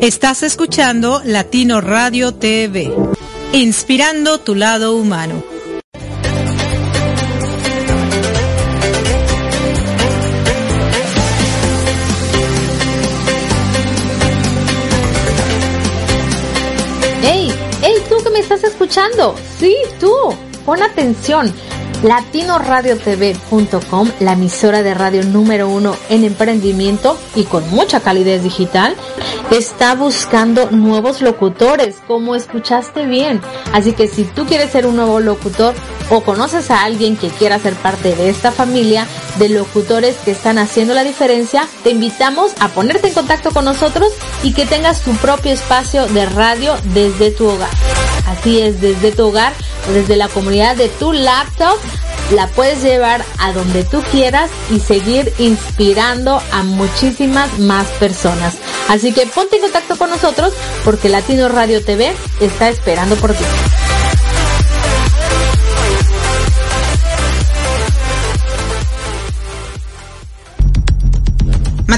Estás escuchando Latino Radio TV, inspirando tu lado humano. ¡Ey! ¡Ey, tú que me estás escuchando! Sí, tú. Pon atención. LatinoRadioTV.com, la emisora de radio número uno en emprendimiento y con mucha calidez digital, está buscando nuevos locutores, como escuchaste bien. Así que si tú quieres ser un nuevo locutor o conoces a alguien que quiera ser parte de esta familia de locutores que están haciendo la diferencia, te invitamos a ponerte en contacto con nosotros y que tengas tu propio espacio de radio desde tu hogar. Así es, desde tu hogar desde la comunidad de tu laptop la puedes llevar a donde tú quieras y seguir inspirando a muchísimas más personas. Así que ponte en contacto con nosotros porque Latino Radio TV está esperando por ti.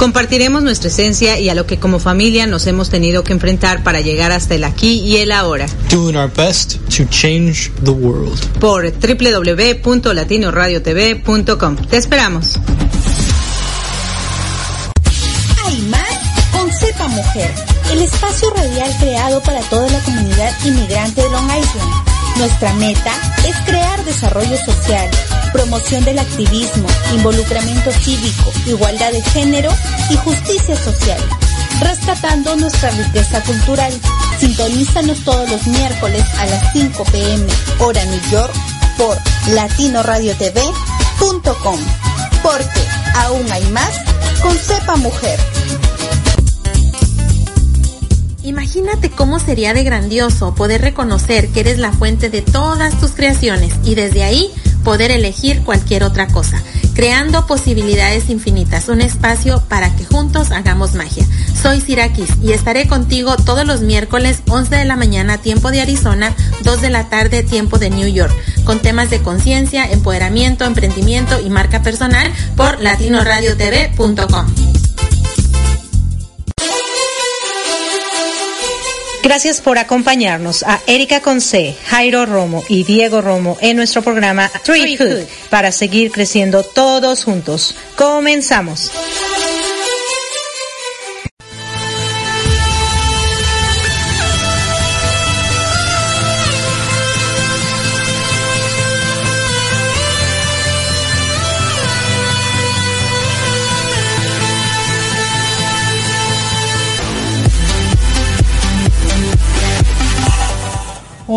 Compartiremos nuestra esencia y a lo que como familia nos hemos tenido que enfrentar para llegar hasta el aquí y el ahora. doing our best to change the world. Por www.latinoradiotv.com. Te esperamos. Hay más con Cepa Mujer, el espacio radial creado para toda la comunidad inmigrante de Long Island. Nuestra meta es crear desarrollo social, promoción del activismo, involucramiento cívico, igualdad de género y justicia social, rescatando nuestra riqueza cultural. Sintonízanos todos los miércoles a las 5 pm, hora New York, por latinoradiotv.com. Porque aún hay más con Cepa Mujer. Imagínate cómo sería de grandioso poder reconocer que eres la fuente de todas tus creaciones y desde ahí poder elegir cualquier otra cosa, creando posibilidades infinitas, un espacio para que juntos hagamos magia. Soy Sirakis y estaré contigo todos los miércoles 11 de la mañana tiempo de Arizona, 2 de la tarde tiempo de New York, con temas de conciencia, empoderamiento, emprendimiento y marca personal por latinoradiotv.com. Gracias por acompañarnos a Erika Conce, Jairo Romo y Diego Romo en nuestro programa Treehood para seguir creciendo todos juntos. Comenzamos.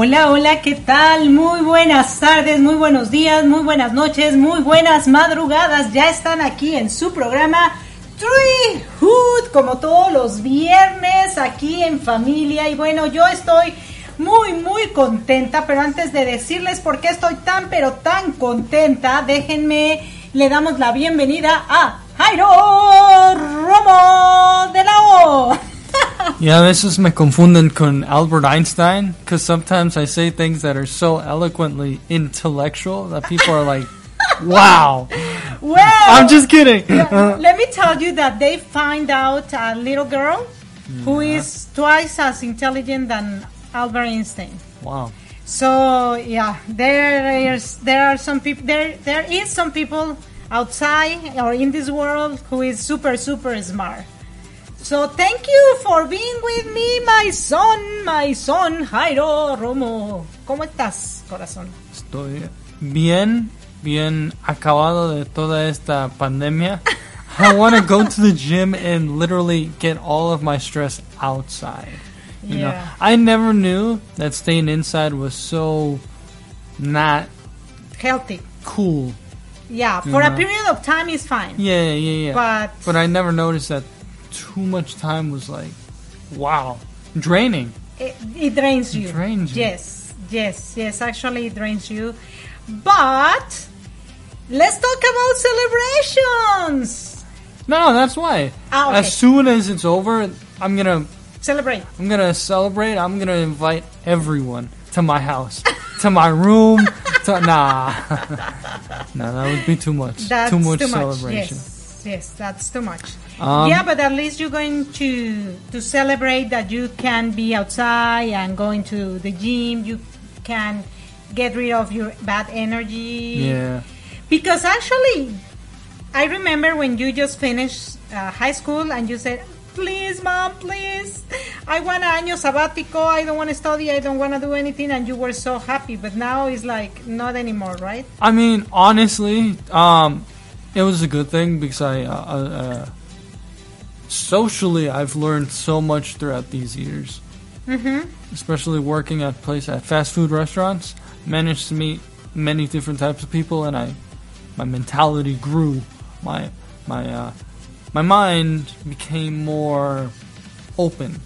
Hola, hola, ¿qué tal? Muy buenas tardes, muy buenos días, muy buenas noches, muy buenas madrugadas. Ya están aquí en su programa Tree Hood, como todos los viernes, aquí en familia. Y bueno, yo estoy muy, muy contenta, pero antes de decirles por qué estoy tan, pero tan contenta, déjenme, le damos la bienvenida a Jairo Romo de la O. Y a veces me confunden con Albert Einstein, because sometimes I say things that are so eloquently intellectual that people are like, wow. Well, I'm just kidding. Yeah, uh-huh. let me tell you that they find out a little girl who mm-hmm. is twice as intelligent than Albert Einstein. wow. So yeah, there is there are some people there there is some people outside or in this world who is super super smart. So thank you for being with me, my son, my son Jairo Romo. ¿Cómo estás, corazón? Estoy bien bien acabado de toda esta pandemia, I want to go to the gym and literally get all of my stress outside. You know, Yeah. I never knew that staying inside was so not Healthy. cool. Yeah, for a Mhm. period of time is fine. Yeah, yeah, yeah. But But I never noticed that too much time was like, wow, draining. it, it drains you. drains you. Yes, yes, yes. Actually, it drains you. But let's talk about celebrations. No, that's why. Ah, okay. As soon as it's over, I'm gonna, Celebrate. I'm gonna celebrate. I'm gonna invite everyone to my house, to my room. To, nah, nah, that would be too much. That's too much too celebration. Yes, yes, that's too much. Um, yeah, but at least you're going to to celebrate that you can be outside and going to the gym. You can get rid of your bad energy. Yeah. Because actually, I remember when you just finished uh, high school and you said, "Please, mom, please, I want an año sabático. I don't want to study. I don't want to do anything." And you were so happy. But now it's like not anymore, right? I mean, honestly, um, it was a good thing because I, uh, uh, uh, socially, I've learned so much throughout these years. Mm-hmm. Especially working at place at fast food restaurants, managed to meet many different types of people, and I, my mentality grew. My my uh, my mind became more open,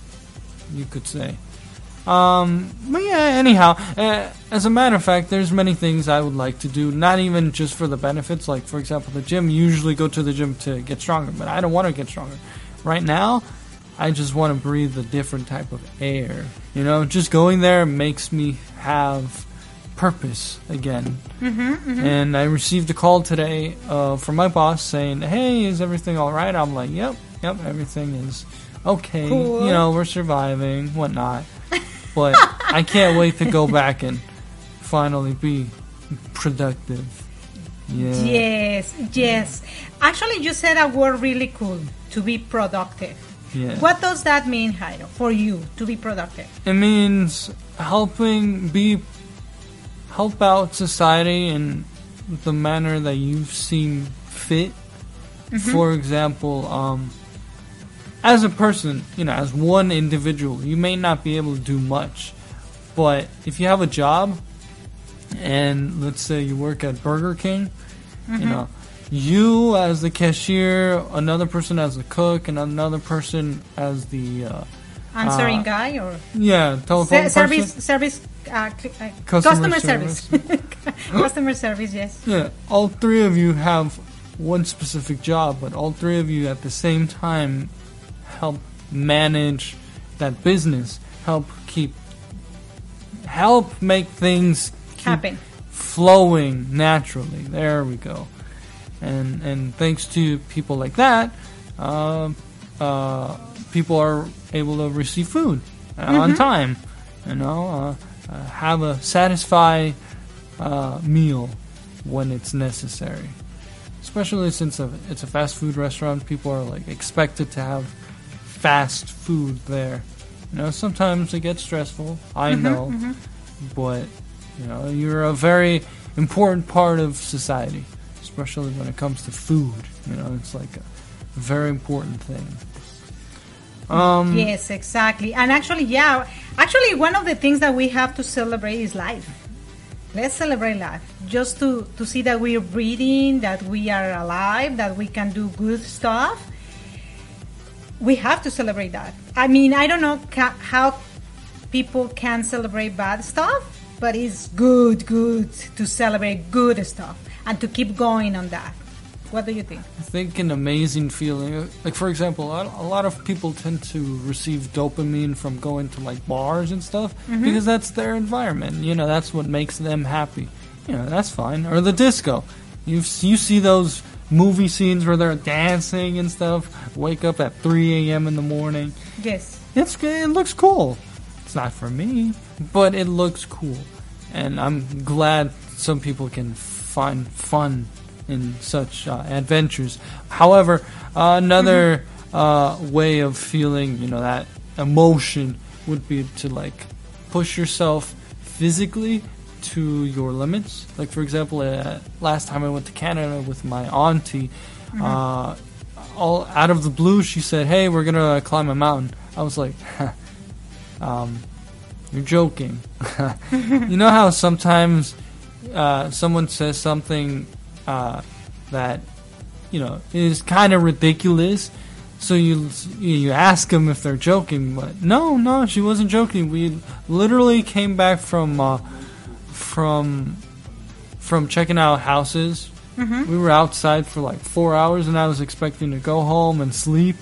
you could say. Um, but yeah, anyhow, uh, as a matter of fact, there's many things I would like to do, not even just for the benefits. Like, for example, the gym, usually go to the gym to get stronger, but I don't want to get stronger. Right now, I just want to breathe a different type of air. You know, just going there makes me have purpose again. Mm-hmm, And I received a call today uh, from my boss saying, "Hey, is everything all right?" I'm like, "Yep, yep, everything is okay. Cool. You know, we're surviving, whatnot." But I can't wait to go back and finally be productive. Yeah. Yes, yes. Actually, you said a word really cool to be productive. Yeah. What does that mean, Jairo, for you to be productive? It means helping be help out society in the manner that you seem fit. For example, um, as a person, you know, as one individual, you may not be able to do much, but if you have a job, and let's say you work at Burger King, you know, you as the cashier, another person as the cook, and another person as the uh, Answering Uh, guy or? yeah telephone Se- service person. service uh, uh, Customer customer, service, customer service yes. Yeah, all three of you have one specific job, but all three of you at the same time help manage that business, help keep, help make things keep happen flowing naturally. There we go. And and thanks to people like that, uh, uh, people are able to receive food uh, on time. You know, uh, uh, have a satisfy uh, meal when it's necessary. Especially since it's a fast food restaurant, people are like expected to have fast food there. You know, sometimes it gets stressful. I know, but you know, you're a very important part of society, especially when it comes to food. You know, it's like a very important thing. Um, yes exactly and actually yeah actually one of the things that we have to celebrate is life let's celebrate life just to to see that we're breathing that we are alive that we can do good stuff we have to celebrate that i mean i don't know ca- how people can celebrate bad stuff but it's good good to celebrate good stuff and to keep going on that what do you think I think an amazing feeling. Like for example, a lot, a lot of people tend to receive dopamine from going to like bars and stuff mm-hmm. because that's their environment. You know, that's what makes them happy. You know, that's fine. Or the disco. You you see those movie scenes where they're dancing and stuff. Wake up at 3 a.m. in the morning. yes It's. It looks cool. It's not for me, but it looks cool, and I'm glad some people can find fun in such uh, adventures. However, uh, another uh, way of feeling, you know, that emotion would be to like push yourself physically to your limits. Like for example, uh, last time I went to Canada with my auntie, uh, all out of the blue, she said, "Hey, we're gonna climb a mountain." I was like, um, "You're joking." you know how sometimes uh, someone says something uh, that you know is kind of ridiculous. So you you ask them if they're joking, but no, no, she wasn't joking. We literally came back from uh, from from checking out houses. We were outside for like four hours, and I was expecting to go home and sleep.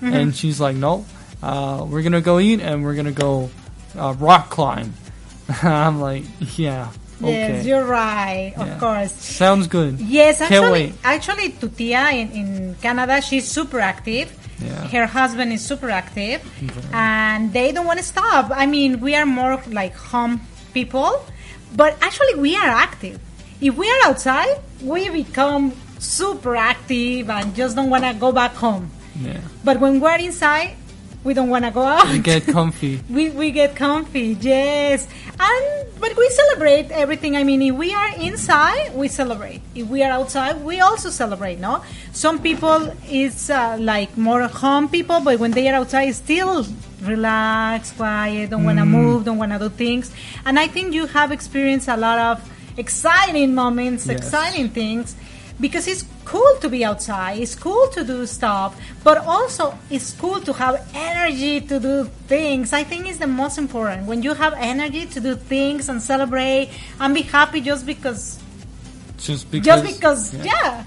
And she's like, "No, uh, we're gonna go eat, and we're gonna go uh, rock climb." I'm like, "Yeah, okay, Yes, you're right. Of Yeah. course. sounds good." Yes, Can't actually, wait. actually, Tutia in, in Canada, she's super active. Yeah. Her husband is super active, and they don't want to stop. I mean, we are more like home people, but actually, we are active. If we are outside, we become super active and just don't want to go back home. Yeah, But when we're inside, we don't want to go out. we get comfy. we, we get comfy yes. And but we celebrate everything. I mean if we are inside we celebrate. If we are outside we also celebrate no? Some people is uh, like more home people but when they are outside still relax quiet don't want to move don't want to do things. And i think you have experienced a lot of exciting moments Yes. exciting things because it's cool to be outside it's cool to do stuff but also it's cool to have energy to do things i think it's the most important when you have energy to do things and celebrate and be happy just because Just because. just because yeah,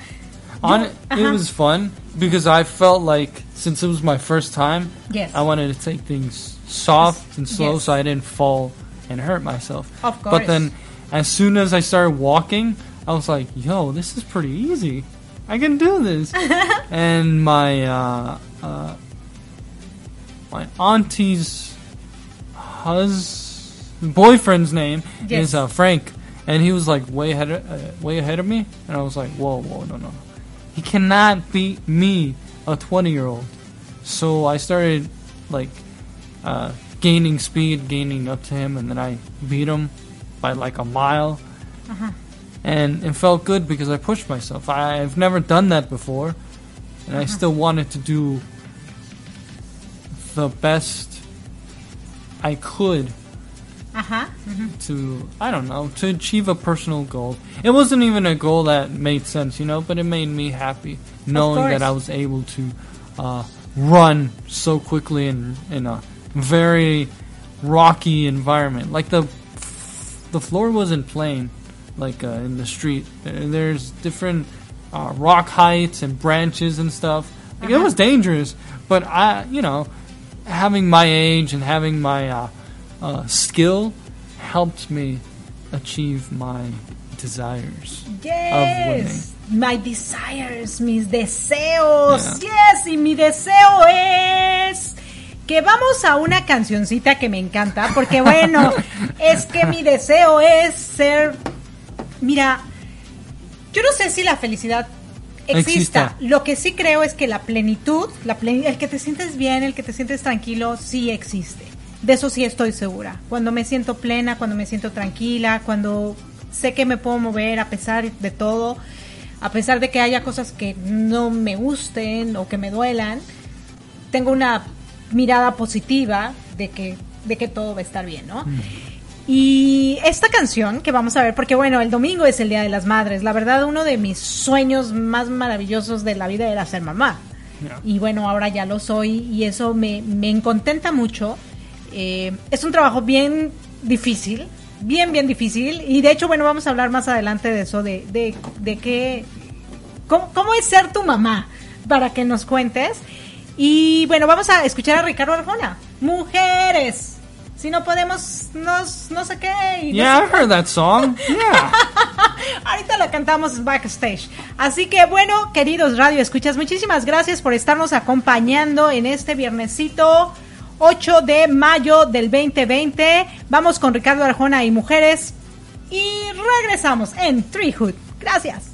On You- it, it uh-huh. was fun because I felt like since it was my first time, Yes. I wanted to take things soft and slow Yes. so I didn't fall and hurt myself. Of course. But then, as soon as I started walking, I was like, "Yo, this is pretty easy. I can do this." and my uh, uh, my auntie's hus boyfriend's name Yes. is uh, Frank, and he was like way ahead of, uh, way ahead of me, and I was like, "Whoa, whoa, no, no, he cannot beat me, a twenty year old." So I started like uh, gaining speed, gaining up to him, and then I beat him by like a mile. And it felt good because I pushed myself. I, I've never done that before, and I still wanted to do the best I could uh-huh to I don't know to achieve a personal goal. It wasn't even a goal that made sense, you know, but it made me happy knowing that I was able to uh, run so quickly in in a very rocky environment. Like the the floor wasn't plain, like uh, in the street. There- There's different uh, rock heights and branches and stuff. Like it was dangerous, but I, you know, having my age and having my uh, uh, skill helped me achieve my desires Yes. My desires, mis deseos. Yes, y mi deseo es que vamos a una cancioncita que me encanta, porque bueno, es que mi deseo es ser, mira, yo no sé si la felicidad exista. Exista. Lo que sí creo es que la plenitud, la plen- el que te sientes bien, el que te sientes tranquilo, sí existe. De eso sí estoy segura. Cuando me siento plena, cuando me siento tranquila, cuando sé que me puedo mover a pesar de todo, a pesar de que haya cosas que no me gusten o que me duelan, tengo una mirada positiva de que, de que todo va a estar bien, ¿no? Y esta canción que vamos a ver, porque bueno, el domingo es el Día de las Madres. La verdad, uno de mis sueños más maravillosos de la vida era ser mamá. Yeah. Y bueno, ahora ya lo soy y eso me, me contenta mucho. Eh, es un trabajo bien difícil, bien, bien difícil. Y de hecho, bueno, vamos a hablar más adelante de eso, de, de, de qué, cómo, cómo es ser tu mamá, para que nos cuentes. Y bueno, vamos a escuchar a Ricardo Arjona. Mujeres. Si no podemos, nos, no sé qué. y Yeah, I no sé heard that song. Yeah. Ahorita la cantamos backstage. Así que bueno, queridos Radio Escuchas, muchísimas gracias por estarnos acompañando en este viernesito 8 de mayo del 2020. Vamos con Ricardo Arjona y Mujeres y regresamos en Treehood. Gracias.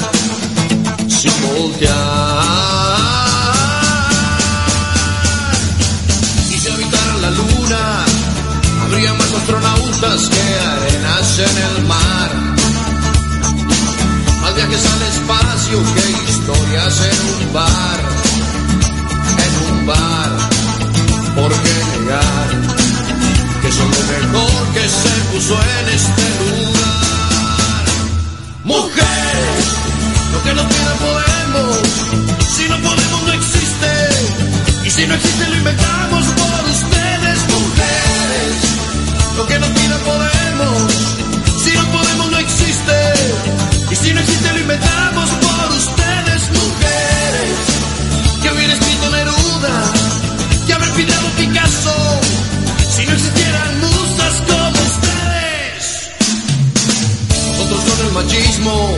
sin voltear. Y si habitaran la luna, habría más astronautas que arenas en el mar. Más viajes al espacio que historias en un bar, en un bar. ¿Por qué negar que son lo mejor que se puso en este lugar? Mujeres, lo que no pidan podemos, si no podemos no existe, y si no existe lo inventamos por ustedes, mujeres, lo que no pidan podemos, si no podemos no existe, y si no existe lo inventamos por ustedes, mujeres, que hubiera escrito Neruda, que haber pintado Picasso, si no existieran musas como ustedes. Nosotros con el machismo,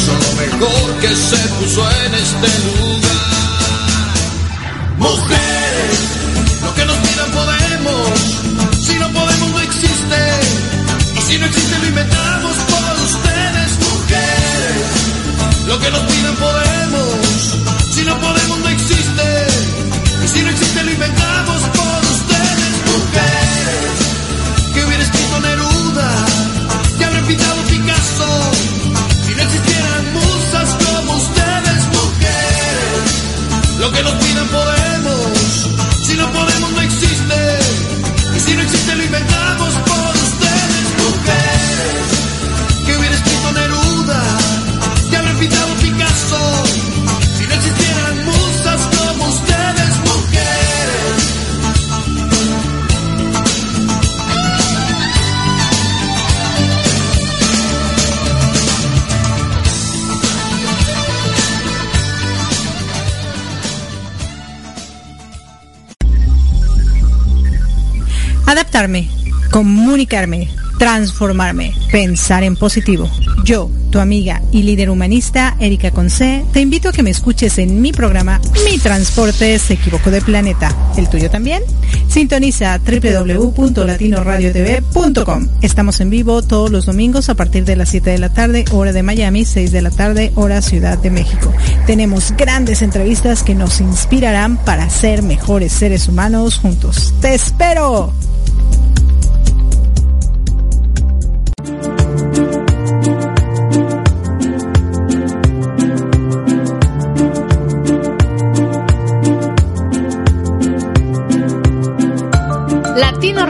son lo mejor que se puso en este lugar? Comunicarme, transformarme, pensar en positivo. Yo, tu amiga y líder humanista, Erika Conce, te invito a que me escuches en mi programa Mi Transporte se equivocó de planeta. ¿El tuyo también? Sintoniza www.latinoradiotv.com. Estamos en vivo todos los domingos a partir de las 7 de la tarde, hora de Miami, 6 de la tarde, hora Ciudad de México. Tenemos grandes entrevistas que nos inspirarán para ser mejores seres humanos juntos. ¡Te espero!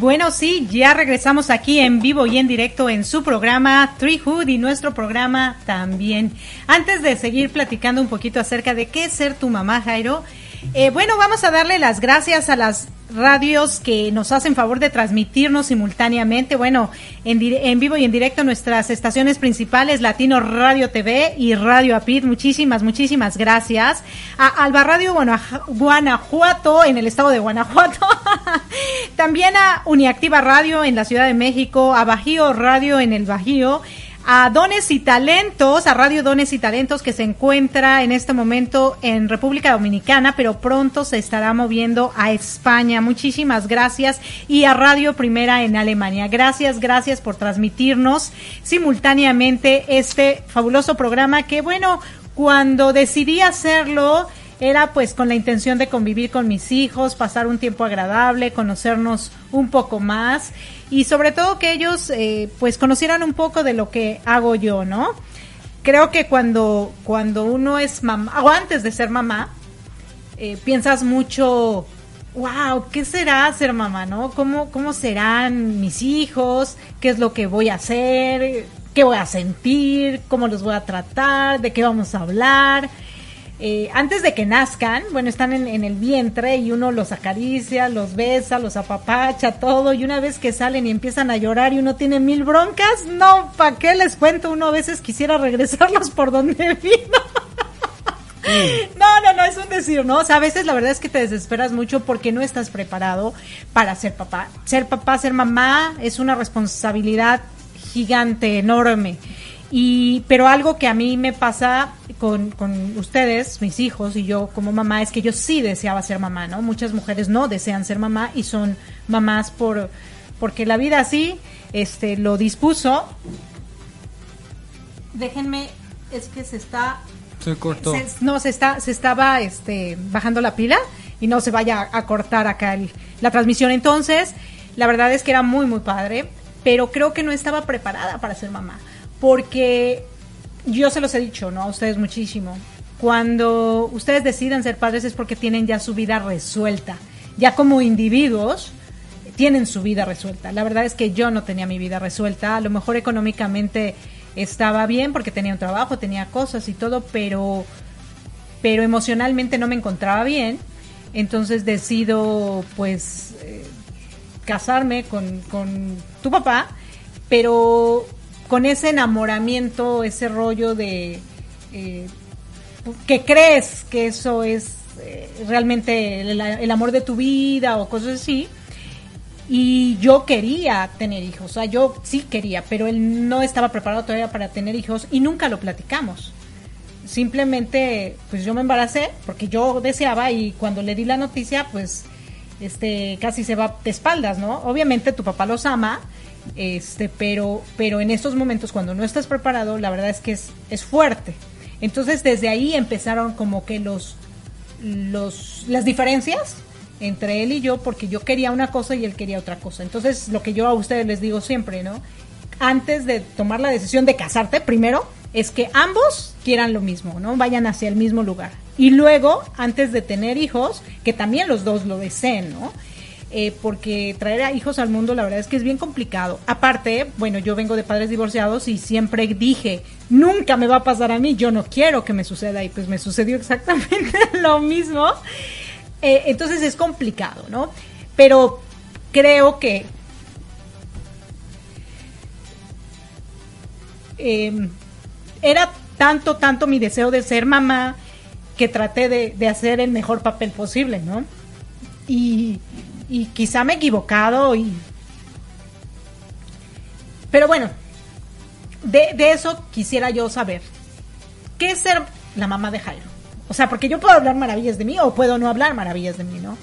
bueno, sí, ya regresamos aquí en vivo y en directo en su programa Treehood y nuestro programa también. Antes de seguir platicando un poquito acerca de qué es ser tu mamá, Jairo, eh, bueno, vamos a darle las gracias a las radios que nos hacen favor de transmitirnos simultáneamente. Bueno, en, en, vivo y en directo nuestras estaciones principales, Latino Radio TV y Radio Apid. Muchísimas, muchísimas gracias. A Alba Radio Guanajuato, en el estado de Guanajuato. También a Uniactiva Radio en la Ciudad de México, a Bajío Radio en el Bajío a Dones y Talentos, a Radio Dones y Talentos que se encuentra en este momento en República Dominicana, pero pronto se estará moviendo a España. Muchísimas gracias y a Radio Primera en Alemania. Gracias, gracias por transmitirnos simultáneamente este fabuloso programa que bueno, cuando decidí hacerlo, era pues con la intención de convivir con mis hijos, pasar un tiempo agradable, conocernos un poco más y sobre todo que ellos eh, pues conocieran un poco de lo que hago yo, ¿no? Creo que cuando, cuando uno es mamá, o antes de ser mamá, eh, piensas mucho, wow, ¿qué será ser mamá, no? ¿Cómo, ¿Cómo serán mis hijos? ¿Qué es lo que voy a hacer? ¿Qué voy a sentir? ¿Cómo los voy a tratar? ¿De qué vamos a hablar? Eh, antes de que nazcan, bueno, están en, el vientre y uno los acaricia, los besa, los apapacha, todo, y una vez que salen y empiezan a llorar y uno tiene mil broncas, no, ¿para qué les cuento? Uno a veces quisiera regresarlos por donde vino. No, no, no, es un decir, ¿no? O sea, a veces la verdad es que te desesperas mucho porque no estás preparado para ser papá. Ser papá, ser mamá es una responsabilidad gigante, enorme. Y, pero algo que a mí me pasa con, con, ustedes, mis hijos y yo como mamá, es que yo sí deseaba ser mamá, ¿no? Muchas mujeres no desean ser mamá y son mamás por, porque la vida así, este, lo dispuso. Déjenme, es que se está... Se cortó. no, se está, se estaba, este, bajando la pila y no se vaya a, cortar acá la transmisión. Entonces, la verdad es que era muy, muy padre, pero creo que no estaba preparada para ser mamá porque yo se los he dicho, ¿no? A ustedes muchísimo. Cuando ustedes deciden ser padres es porque tienen ya su vida resuelta. Ya como individuos tienen su vida resuelta. La verdad es que yo no tenía mi vida resuelta. A lo mejor económicamente estaba bien porque tenía un trabajo, tenía cosas y todo, pero, pero emocionalmente no me encontraba bien. Entonces decido, pues, eh, casarme con, con tu papá, pero con ese enamoramiento, ese rollo de eh, que crees que eso es eh, realmente el, amor de tu vida o cosas así. Y yo quería tener hijos, o sea, yo sí quería, pero él no estaba preparado todavía para tener hijos y nunca lo platicamos. Simplemente, pues yo me embaracé porque yo deseaba y cuando le di la noticia, pues este casi se va de espaldas, ¿no? Obviamente tu papá los ama, este, pero, pero en estos momentos cuando no estás preparado, la verdad es que es, es fuerte. Entonces desde ahí empezaron como que los, los, las diferencias entre él y yo, porque yo quería una cosa y él quería otra cosa. Entonces lo que yo a ustedes les digo siempre, ¿no? Antes de tomar la decisión de casarte, primero es que ambos quieran lo mismo, ¿no? Vayan hacia el mismo lugar. Y luego, antes de tener hijos, que también los dos lo deseen, ¿no? Eh, porque traer a hijos al mundo la verdad es que es bien complicado. Aparte, bueno, yo vengo de padres divorciados y siempre dije, nunca me va a pasar a mí, yo no quiero que me suceda y pues me sucedió exactamente lo mismo. Eh, entonces es complicado, ¿no? Pero creo que em, era tanto, tanto mi deseo de ser mamá que traté de, de hacer el mejor papel posible, ¿no? Y y quizá me he equivocado y... Pero bueno, de, eso quisiera yo saber. ¿Qué es ser la mamá de Jairo? O sea, porque yo puedo hablar maravillas de mí o puedo no hablar maravillas de mí, ¿no?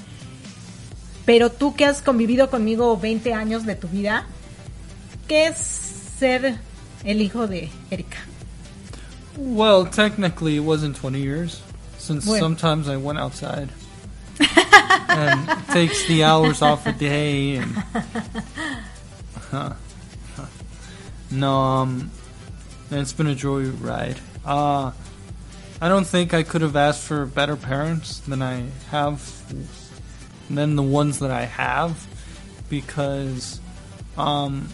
Pero tú que has convivido conmigo 20 años de tu vida, ¿qué es ser el hijo de Erika? Well, technically it wasn't 20 years, since sometimes I went outside. And takes the hours off a day. And, no, um, it's been a joy ride. Uh, I don't think I could have asked for better parents than I have, than the ones that I have. because, um,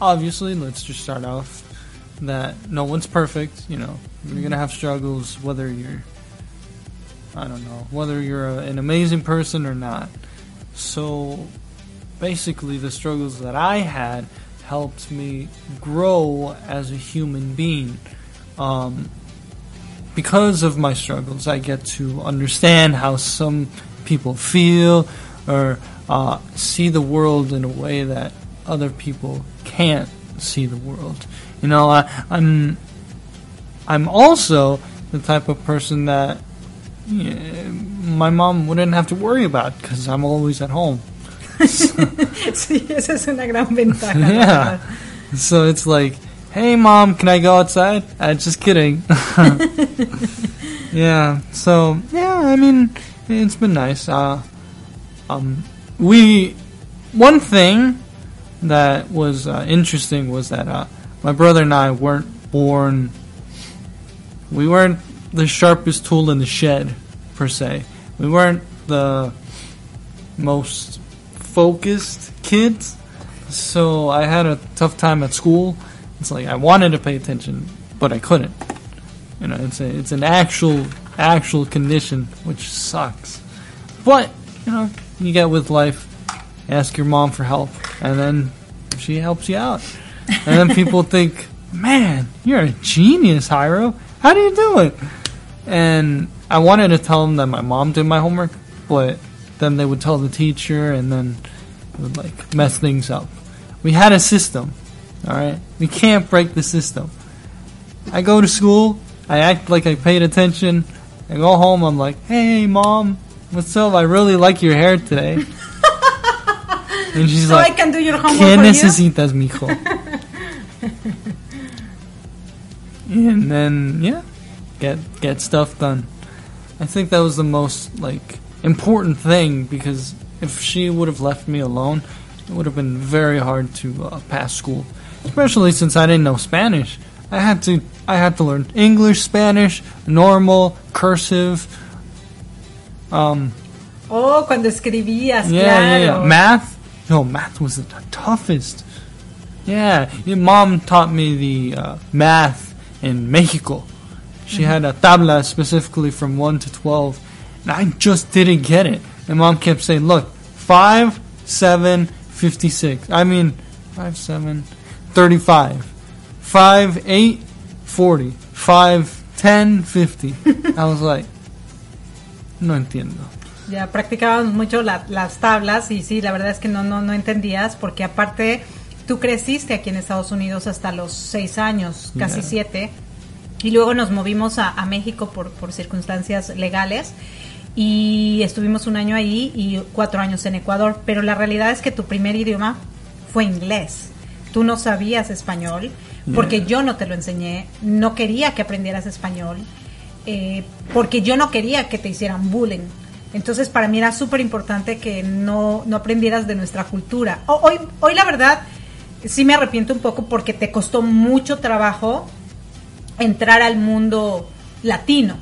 obviously, let's just start off that no one's perfect. You know, you're gonna have struggles whether you're, I don't know, whether you're a, an amazing person or not. So, basically, the struggles that I had helped me grow as a human being. Um, because of my struggles, I get to understand how some people feel or uh, see the world in a way that other people can't see the world. You know, I, I'm I'm also the type of person that my mom wouldn't have to worry about because I'm always at home. sí, esa es una gran ventaja. yeah. So it's like, hey mom, can I go outside? Uh, just kidding. yeah. So yeah, I mean, it's been nice. Uh, um, we one thing that was uh, interesting was that uh, my brother and I weren't born. We weren't the sharpest tool in the shed, per se. We weren't the most focused kids. So I had a tough time at school. It's like I wanted to pay attention, but I couldn't. You know, it's a, it's an actual actual condition, which sucks. But you know, you get with life. Ask your mom for help, and then she helps you out. And then people think, "Man, you're a genius, Hiro. How do you do it?" And I wanted to tell them that my mom did my homework, but then they would tell the teacher, and then it would like mess things up. We had a system, all right. We can't break the system. I go to school, I act like I paid attention. I go home, I'm like, "Hey, mom, what's up? I really like your hair today." and she's So like, I can do your homework ¿Qué for you? necesitas, mijo? and then yeah, get get stuff done. I think that was the most like important thing because if she would have left me alone, it would have been very hard to uh, pass school, especially since I didn't know Spanish. I had to I had to learn English, Spanish, normal, cursive. Um, Oh, cuando escribías, yeah, claro. yeah, yeah. Math? No, math was the toughest. Yeah, your mom taught me the uh, math in Mexico. She had a tabla specifically from 1 to 12, and I just didn't get it. And mom kept saying, look, 5, 7, 56. I mean, 5, 7, 35. 5, 8, 40. 5, 10, 50. I was like, no entiendo. Ya practicábamos mucho la- las tablas y sí, la verdad es que no, no, no entendías porque aparte tú creciste aquí en Estados Unidos hasta los seis años, casi Yeah. Y luego nos movimos a, a México por, por circunstancias legales y estuvimos un año ahí y cuatro años en Ecuador, pero la realidad es que tu primer idioma fue inglés. Tú no sabías español porque yo no te lo enseñé, no quería que aprendieras español eh, porque yo no quería que te hicieran bullying. Entonces para mí era súper importante que no, no aprendieras de nuestra cultura. Hoy, hoy la verdad sí me arrepiento un poco porque te costó mucho trabajo entrar al mundo latino.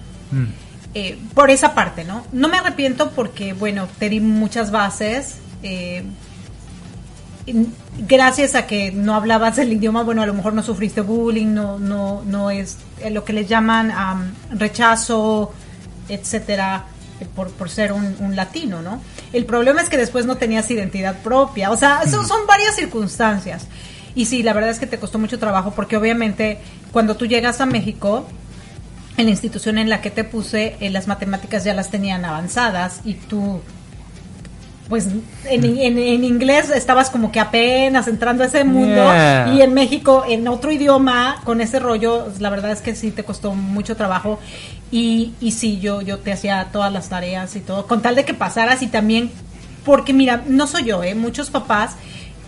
Eh, por esa parte, ¿no? No me arrepiento porque, bueno, te di muchas bases. eh, gracias a que no hablabas el idioma, bueno, a lo mejor no sufriste bullying, no, no, no es eh, lo que les llaman am, rechazo, etcétera, por, por ser un, un latino, ¿no? El problema es que después no tenías identidad propia, o sea, son, son varias circunstancias. Y sí, la verdad es que te costó mucho trabajo porque obviamente cuando tú llegas a México, en la institución en la que te puse, eh, las matemáticas ya las tenían avanzadas y tú, pues en, en- en inglés estabas como que apenas entrando a ese mundo Yeah. y en México en otro idioma con ese rollo, la verdad es que sí te costó mucho trabajo y, y sí, yo, yo te hacía todas las tareas y todo, con tal de que pasaras y también, porque mira, no soy yo, ¿eh? muchos papás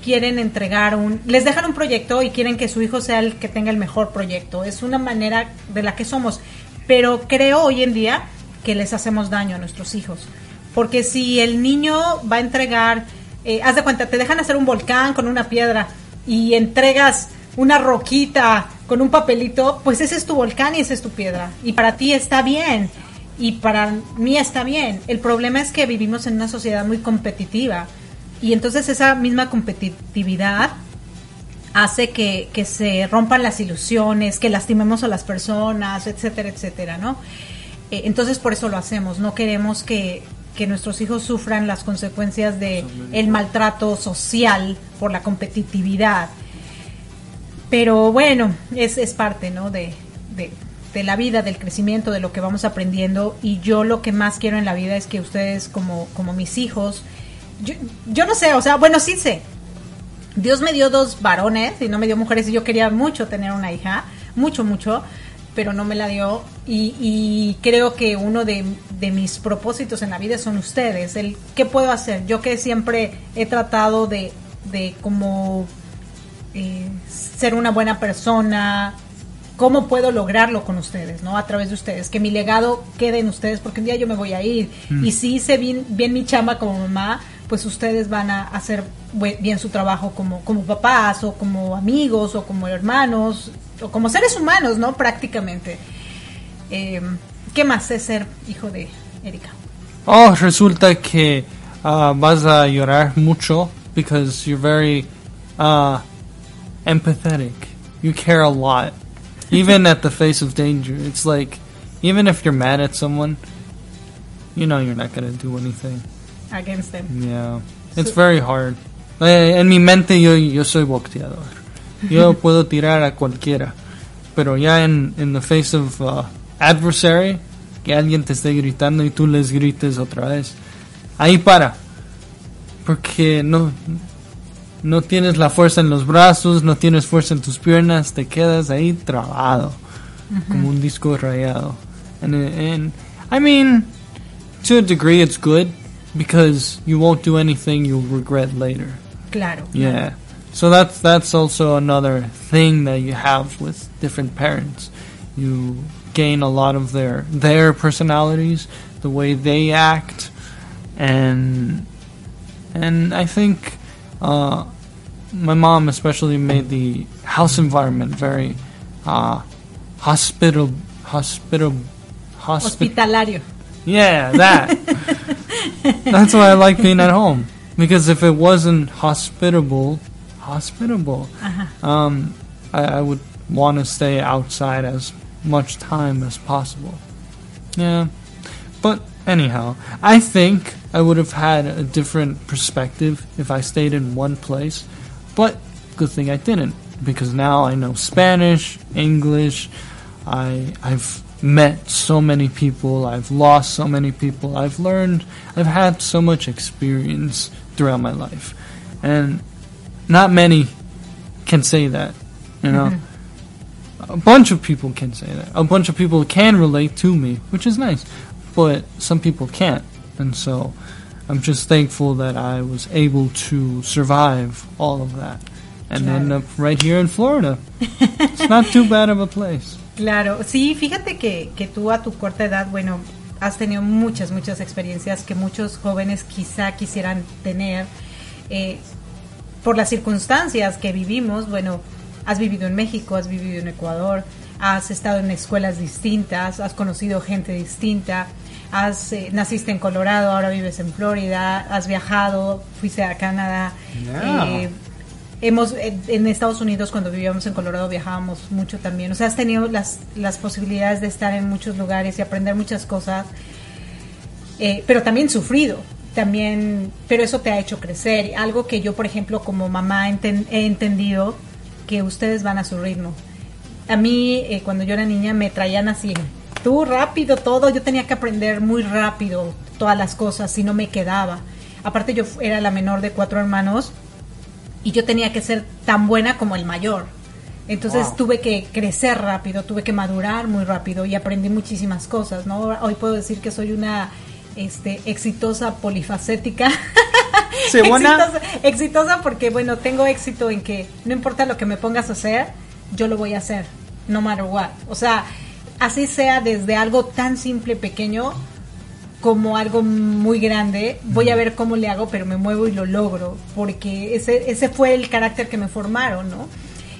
quieren entregar un, les dejan un proyecto y quieren que su hijo sea el que tenga el mejor proyecto. Es una manera de la que somos. Pero creo hoy en día que les hacemos daño a nuestros hijos. Porque si el niño va a entregar, eh, haz de cuenta, te dejan hacer un volcán con una piedra y entregas una roquita con un papelito, pues ese es tu volcán y esa es tu piedra. Y para ti está bien. Y para mí está bien. El problema es que vivimos en una sociedad muy competitiva y entonces esa misma competitividad hace que, que, se rompan las ilusiones, que lastimemos a las personas, etcétera, etcétera, ¿no? Eh, entonces por eso lo hacemos, no queremos que, que nuestros hijos sufran las consecuencias de el maltrato social por la competitividad. Pero bueno, es, es parte, ¿no? De, de, de la vida, del crecimiento, de lo que vamos aprendiendo. Y yo lo que más quiero en la vida es que ustedes, como, como mis hijos, yo, yo no sé, o sea, bueno, sí sé. Dios me dio dos varones y no me dio mujeres y yo quería mucho tener una hija, mucho, mucho, pero no me la dio. Y, y creo que uno de, de, mis propósitos en la vida son ustedes. El qué puedo hacer. Yo que siempre he tratado de, de como eh, ser una buena persona, cómo puedo lograrlo con ustedes, ¿no? A través de ustedes, que mi legado quede en ustedes, porque un día yo me voy a ir. Mm. Y si hice bien, bien mi chamba como mamá, pues ustedes van a hacer bien su trabajo como, como papás o como amigos o como hermanos o como seres humanos, ¿no? Prácticamente. Eh, ¿Qué más es ser hijo de Erika? Oh, resulta que uh, vas a llorar mucho because you're very uh, empathetic. You care a lot, even at the face of danger. It's like, even if you're mad at someone, you know you're not to do anything. Against them. Yeah. It's so, very hard. Eh, en mi mente yo, yo soy boxeador. Yo puedo tirar a cualquiera. Pero ya en in the face of uh, adversary, que alguien te esté gritando y tú les grites otra vez. Ahí para. Porque no, no tienes la fuerza en los brazos, no tienes fuerza en tus piernas, te quedas ahí trabado. Uh -huh. Como un disco rayado. And, and, I mean, to a degree it's good because you won't do anything you'll regret later. Claro. Yeah. So that's that's also another thing that you have with different parents. You gain a lot of their their personalities, the way they act, and and I think uh, my mom especially made the house environment very uh, hospital hospital hospi- hospitalario. Yeah, that. That's why I like being at home because if it wasn't hospitable, hospitable, uh-huh. um, I, I would want to stay outside as much time as possible. Yeah, but anyhow, I think I would have had a different perspective if I stayed in one place. But good thing I didn't because now I know Spanish, English. I I've met so many people, I've lost so many people, I've learned, I've had so much experience throughout my life. And not many can say that, you know. Mm-hmm. A bunch of people can say that. A bunch of people can relate to me, which is nice. But some people can't. And so I'm just thankful that I was able to survive all of that and end up right here in Florida. it's not too bad of a place. Claro, sí, fíjate que, que tú a tu corta edad, bueno, has tenido muchas, muchas experiencias que muchos jóvenes quizá quisieran tener. Eh, por las circunstancias que vivimos, bueno, has vivido en México, has vivido en Ecuador, has estado en escuelas distintas, has conocido gente distinta, has, eh, naciste en Colorado, ahora vives en Florida, has viajado, fuiste a Canadá. Eh, hemos en Estados Unidos cuando vivíamos en Colorado viajábamos mucho también. O sea has tenido las, las posibilidades de estar en muchos lugares y aprender muchas cosas eh, pero también sufrido también pero eso te ha hecho crecer. Algo que yo por ejemplo como mamá he entendido que ustedes van a su ritmo. A mí eh, cuando yo era niña me traían así tú rápido todo yo tenía que aprender muy rápido todas las cosas si no me quedaba. Aparte yo era la menor de cuatro hermanos y yo tenía que ser tan buena como el mayor. Entonces wow. tuve que crecer rápido, tuve que madurar muy rápido y aprendí muchísimas cosas, ¿no? Hoy puedo decir que soy una este, exitosa polifacética. ¿Sí, buena? exitosa, exitosa porque, bueno, tengo éxito en que no importa lo que me pongas a hacer, yo lo voy a hacer, no matter what. O sea, así sea desde algo tan simple, pequeño, como algo muy grande, voy a ver cómo le hago, pero me muevo y lo logro, porque ese, ese fue el carácter que me formaron, ¿no?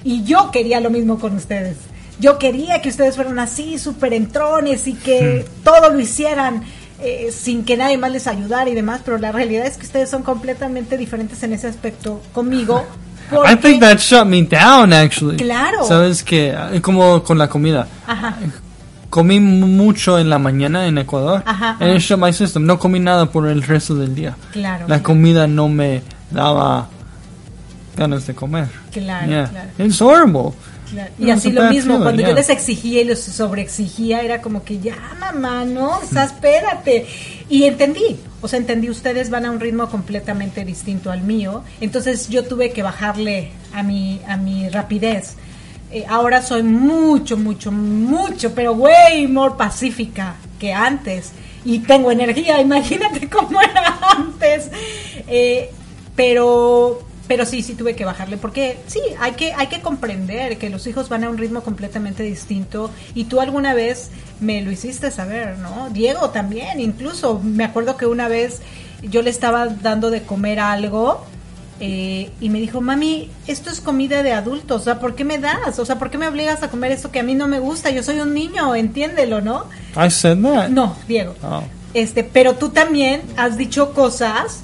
Y yo quería lo mismo con ustedes. Yo quería que ustedes fueran así, súper entrones y que todo lo hicieran eh, sin que nadie más les ayudara y demás, pero la realidad es que ustedes son completamente diferentes en ese aspecto conmigo. I think that shut me down, actually. Claro. Sabes que, eh, como con la comida. Ajá. Comí mucho en la mañana en Ecuador. Ajá, ajá. shut my system. No comí nada por el resto del día. Claro. La comida no me daba ganas de comer. Claro, Yeah. claro. It's horrible. Claro. Y No, así lo mismo, feeling, cuando yo les exigía y les sobreexigía, era como que ya, mamá, no, o sea, espérate. Y entendí, o sea, entendí, ustedes van a un ritmo completamente distinto al mío, entonces yo tuve que bajarle a mi, a mi rapidez. Eh, ahora soy mucho, mucho, mucho, pero way more pacífica que antes. Y tengo energía, imagínate cómo era antes. Eh, pero pero sí, sí tuve que bajarle, porque sí, hay que, hay que comprender que los hijos van a un ritmo completamente distinto y tú alguna vez me lo hiciste saber, ¿no? Diego también, incluso, me acuerdo que una vez yo le estaba dando de comer algo eh, y me dijo, mami, esto es comida de adultos, o sea, ¿por qué me das? O sea, ¿por qué me obligas a comer esto que a mí no me gusta? Yo soy un niño, entiéndelo, ¿no? I said that. No, Diego. Oh. Este, pero tú también has dicho cosas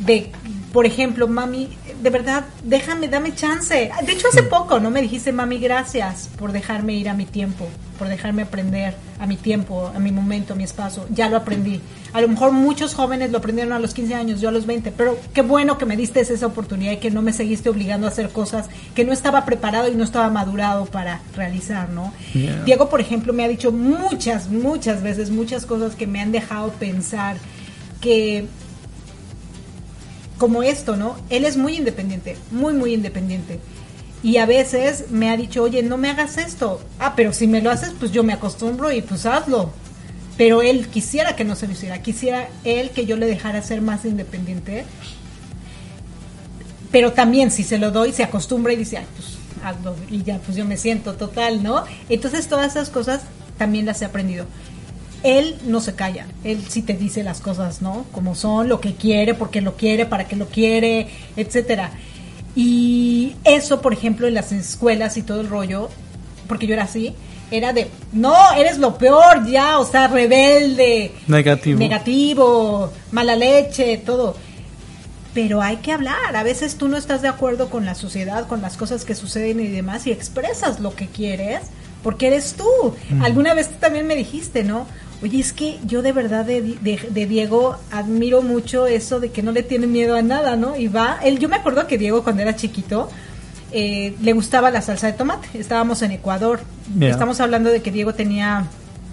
de, por ejemplo, mami, de verdad, déjame, dame chance. De hecho, hace poco, ¿no? Me dijiste, mami, gracias por dejarme ir a mi tiempo, por dejarme aprender a mi tiempo, a mi momento, a mi espacio. Ya lo aprendí. A lo mejor muchos jóvenes lo aprendieron a los 15 años, yo a los 20, pero qué bueno que me diste esa oportunidad y que no me seguiste obligando a hacer cosas que no estaba preparado y no estaba madurado para realizar, ¿no? Yeah. Diego, por ejemplo, me ha dicho muchas, muchas veces, muchas cosas que me han dejado pensar que como esto, ¿no? Él es muy independiente, muy, muy independiente. Y a veces me ha dicho, oye, no me hagas esto. Ah, pero si me lo haces, pues yo me acostumbro y pues hazlo. Pero él quisiera que no se lo hiciera, quisiera él que yo le dejara ser más independiente. Pero también si se lo doy, se acostumbra y dice, ay, pues hazlo. Y ya, pues yo me siento total, ¿no? Entonces todas esas cosas también las he aprendido él no se calla, él sí te dice las cosas, ¿no? Como son, lo que quiere, porque lo quiere, para que lo quiere, etcétera. Y eso, por ejemplo, en las escuelas y todo el rollo, porque yo era así, era de, no, eres lo peor ya, o sea, rebelde, Negativo. negativo, mala leche, todo. Pero hay que hablar, a veces tú no estás de acuerdo con la sociedad, con las cosas que suceden y demás, y expresas lo que quieres, porque eres tú. Alguna vez tú también me dijiste, ¿no? Oye, es que yo de verdad de, de, de Diego admiro mucho eso de que no le tiene miedo a nada, ¿no? Y va, él, yo me acuerdo que Diego cuando era chiquito eh, le gustaba la salsa de tomate. Estábamos en Ecuador. Yeah. Estamos hablando de que Diego tenía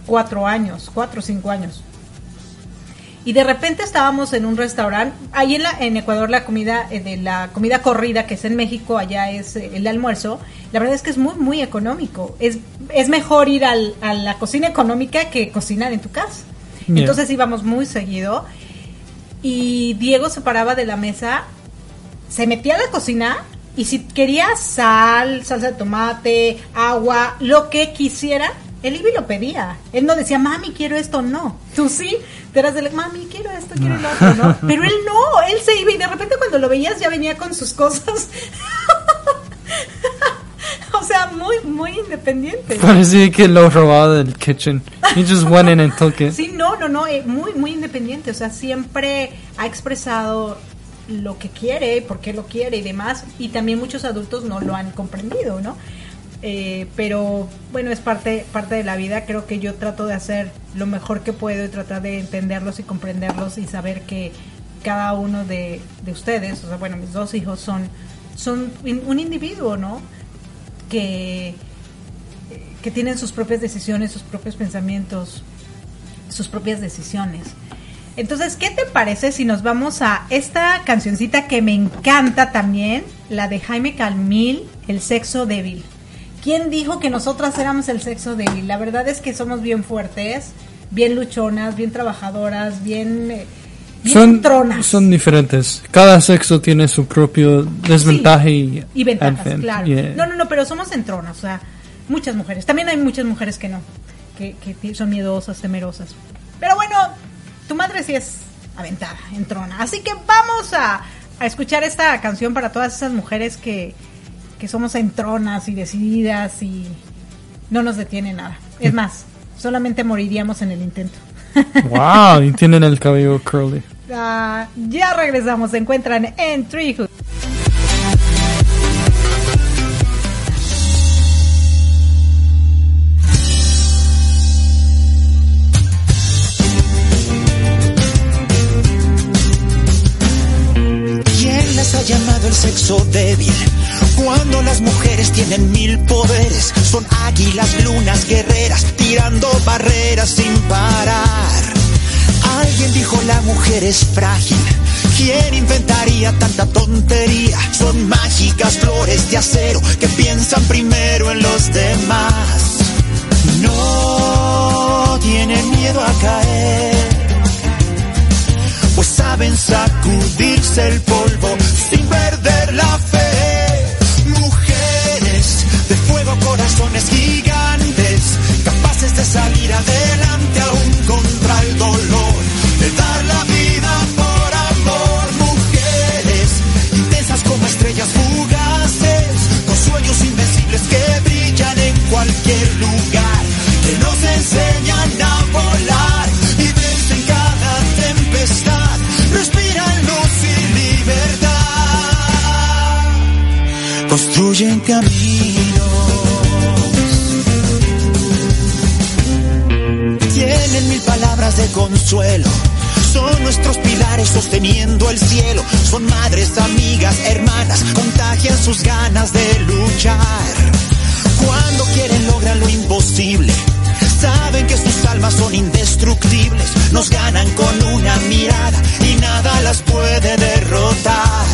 cuatro años, cuatro o cinco años. Y de repente estábamos en un restaurante, ahí en, la, en Ecuador la comida eh, de la comida corrida, que es en México, allá es eh, el almuerzo, la verdad es que es muy, muy económico. Es, es mejor ir al, a la cocina económica que cocinar en tu casa. Entonces íbamos muy seguido y Diego se paraba de la mesa, se metía a la cocina y si quería sal, salsa de tomate, agua, lo que quisiera, él iba y lo pedía. Él no decía, mami, quiero esto, no. Tú sí, te eras de, mami, quiero esto, quiero lo otro, ¿no? Pero él no, él se iba y de repente cuando lo veías ya venía con sus cosas. o sea, muy, muy independiente. Parecía que lo robaba del kitchen. He just went in and took it. Sí, no, no, no, eh, muy, muy independiente. O sea, siempre ha expresado lo que quiere, por qué lo quiere y demás. Y también muchos adultos no lo han comprendido, ¿no? Eh, pero bueno, es parte, parte de la vida. Creo que yo trato de hacer lo mejor que puedo y tratar de entenderlos y comprenderlos y saber que cada uno de, de ustedes, o sea, bueno, mis dos hijos son, son un individuo, ¿no? Que, que tienen sus propias decisiones, sus propios pensamientos, sus propias decisiones. Entonces, ¿qué te parece si nos vamos a esta cancioncita que me encanta también, la de Jaime Calmil, El sexo débil? ¿Quién dijo que nosotras éramos el sexo débil? La verdad es que somos bien fuertes, bien luchonas, bien trabajadoras, bien, eh, bien Son, tronas. son diferentes. Cada sexo tiene su propio desventaja y, y ventajas, claro. yeah. No, no, no, pero somos entronas, o sea, muchas mujeres. También hay muchas mujeres que no, que, son miedosas, temerosas. Pero bueno, tu madre sí es aventada, entrona. Así que vamos a, a escuchar esta canción para todas esas mujeres que, que somos entronas y decididas y no nos detiene nada. Es más, solamente moriríamos en el intento. wow, y tienen el cabello curly. Ah, ya regresamos, se encuentran en Treehood. ¿Quién les ha llamado el sexo débil? Las mujeres tienen mil poderes, son águilas, lunas, guerreras, tirando barreras sin parar. Alguien dijo la mujer es frágil. ¿Quién inventaría tanta tontería? Son mágicas flores de acero que piensan primero en los demás. No tienen miedo a caer, pues saben sacudirse el polvo sin perder construyen caminos, tienen mil palabras de consuelo. Son nuestros pilares sosteniendo el cielo. Son madres, amigas, hermanas, contagian sus ganas de luchar. Cuando quieren logran lo imposible. Saben que sus almas son indestructibles. Nos ganan con una mirada y nada las puede derrotar.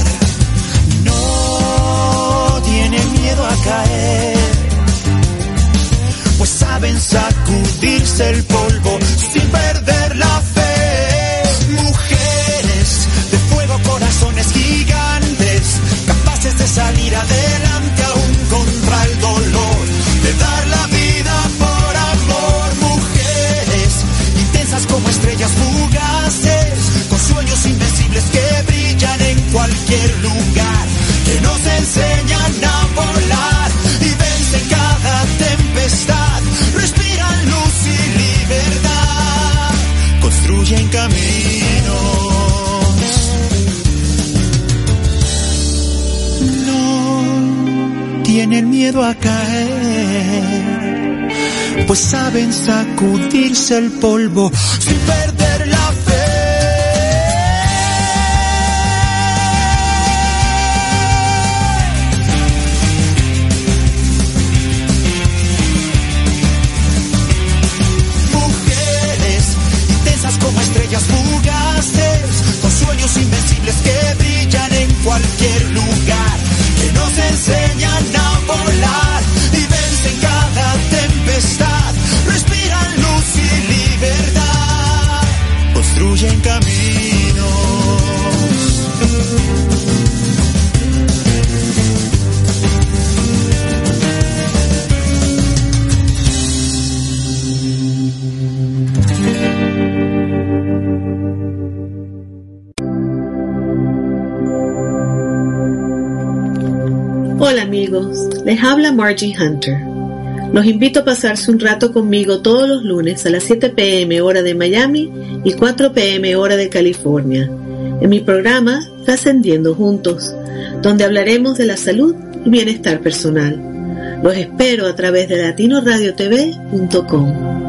A caer. Pues saben sacudirse el polvo sin perder la fe. Mujeres de fuego, corazones gigantes, capaces de salir adelante aún contra el dolor, de dar la vida por amor. Mujeres intensas como estrellas fugaces, con sueños invencibles que brillan en cualquier lugar, que nos enseñan tienen miedo a caer, pues saben sacudirse el polvo sin les habla Margie Hunter. Los invito a pasarse un rato conmigo todos los lunes a las 7 pm hora de Miami y 4 pm hora de California, en mi programa Trascendiendo Juntos, donde hablaremos de la salud y bienestar personal. Los espero a través de latinoradiotv.com.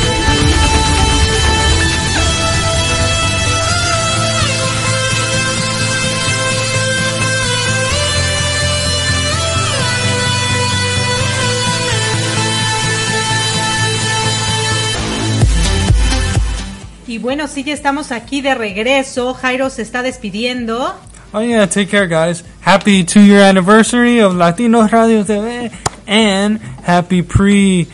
Bueno, sí, ya estamos aquí de regreso. Jairo se está despidiendo. Oh yeah, take care, guys. Happy two-year anniversary of Latino Radio TV, and happy pre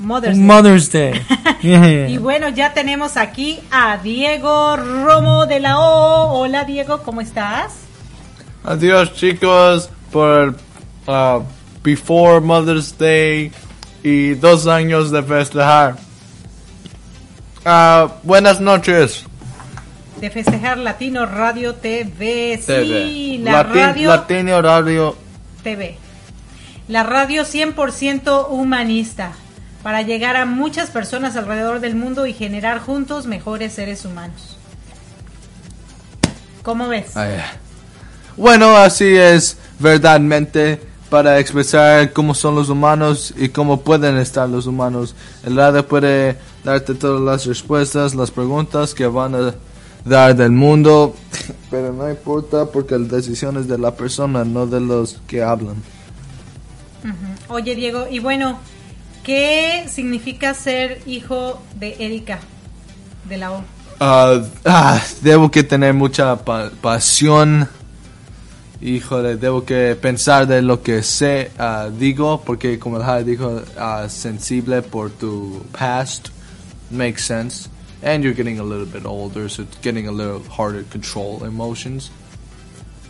Mother's Day. Mother's Day. Yeah. Y bueno, ya tenemos aquí a Diego Romo de la O. Hola Diego, ¿cómo estás? Adiós chicos por uh, Before Mother's Day y dos años de festejar. Ah, buenas noches. De festejar Latino Radio TV. Sí, la radio Latino Radio. TV. La radio 100% humanista. Para llegar a muchas personas alrededor del mundo y generar juntos mejores seres humanos. ¿Cómo ves? Ay, Bueno, así es verdaderamente para expresar cómo son los humanos y cómo pueden estar los humanos. El radio puede darte todas las respuestas, las preguntas que van a dar del mundo, pero no importa porque la decisión es de la persona, no de los que hablan. Oye Diego, y bueno, ¿qué significa ser hijo de Erika de la O? Ah, ah, debo que tener mucha pa- pasión. Híjole, debo que pensar de lo que sé, ah, digo, porque como el dijo, ah, sensible por tu past, makes sense. And you're getting a little bit older, so it's getting a little harder to control emotions.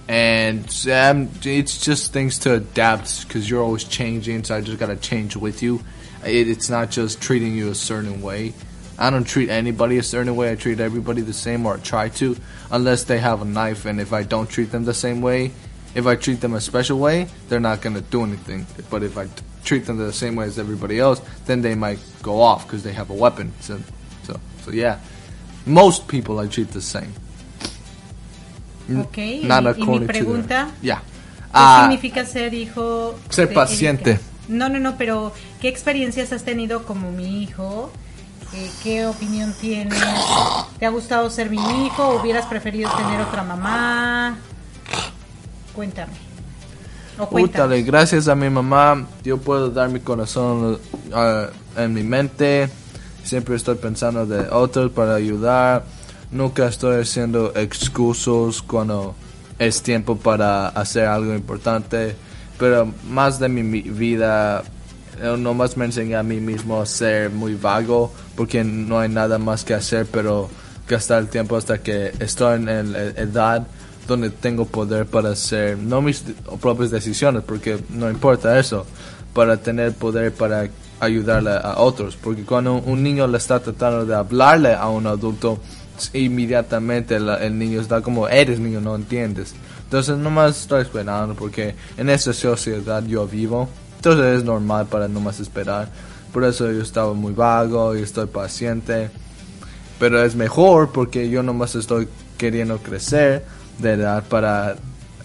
And um, it's just things to adapt because you're always changing, so I just gotta change with you. It, it's not just treating you a certain way. I don't treat anybody a certain way. I treat everybody the same, or I try to, unless they have a knife. And if I don't treat them the same way, if I treat them a special way, they're not gonna do anything. But if I treat them the same way as everybody else, then they might go off because they have a weapon. So, so, so yeah. Most people I treat the same. N- Ok, y- not y mi to their- pregunta, Yeah. ¿Qué Ah, significa ser hijo? ser paciente. Erika? No, no, no, pero ¿qué experiencias has tenido como mi hijo? Eh, ¿Qué opinión tienes? ¿Te ha gustado ser mi hijo? ¿O ¿Hubieras preferido tener otra mamá? Cuéntame. Gracias a mi mamá, yo puedo dar mi corazón ah, en mi mente. Siempre estoy pensando de otros para ayudar. Nunca estoy haciendo excusas cuando es tiempo para hacer algo importante. Pero más de mi, vida, eh, nomás me enseñé a mí mismo a ser muy vago porque no hay nada más que hacer, pero gastar el tiempo hasta que estoy en la edad donde tengo poder para hacer, no mis propias decisiones, porque no importa eso, para tener poder para ayudarle a otros. Porque cuando un niño le está tratando de hablarle a un adulto, inmediatamente la- el niño está como, eres niño, no entiendes. Entonces nomás estoy esperando porque en esa sociedad yo vivo. Entonces es normal para nomás esperar. Por eso yo estaba muy vago y estoy paciente. Pero es mejor porque yo nomás estoy queriendo crecer de edad para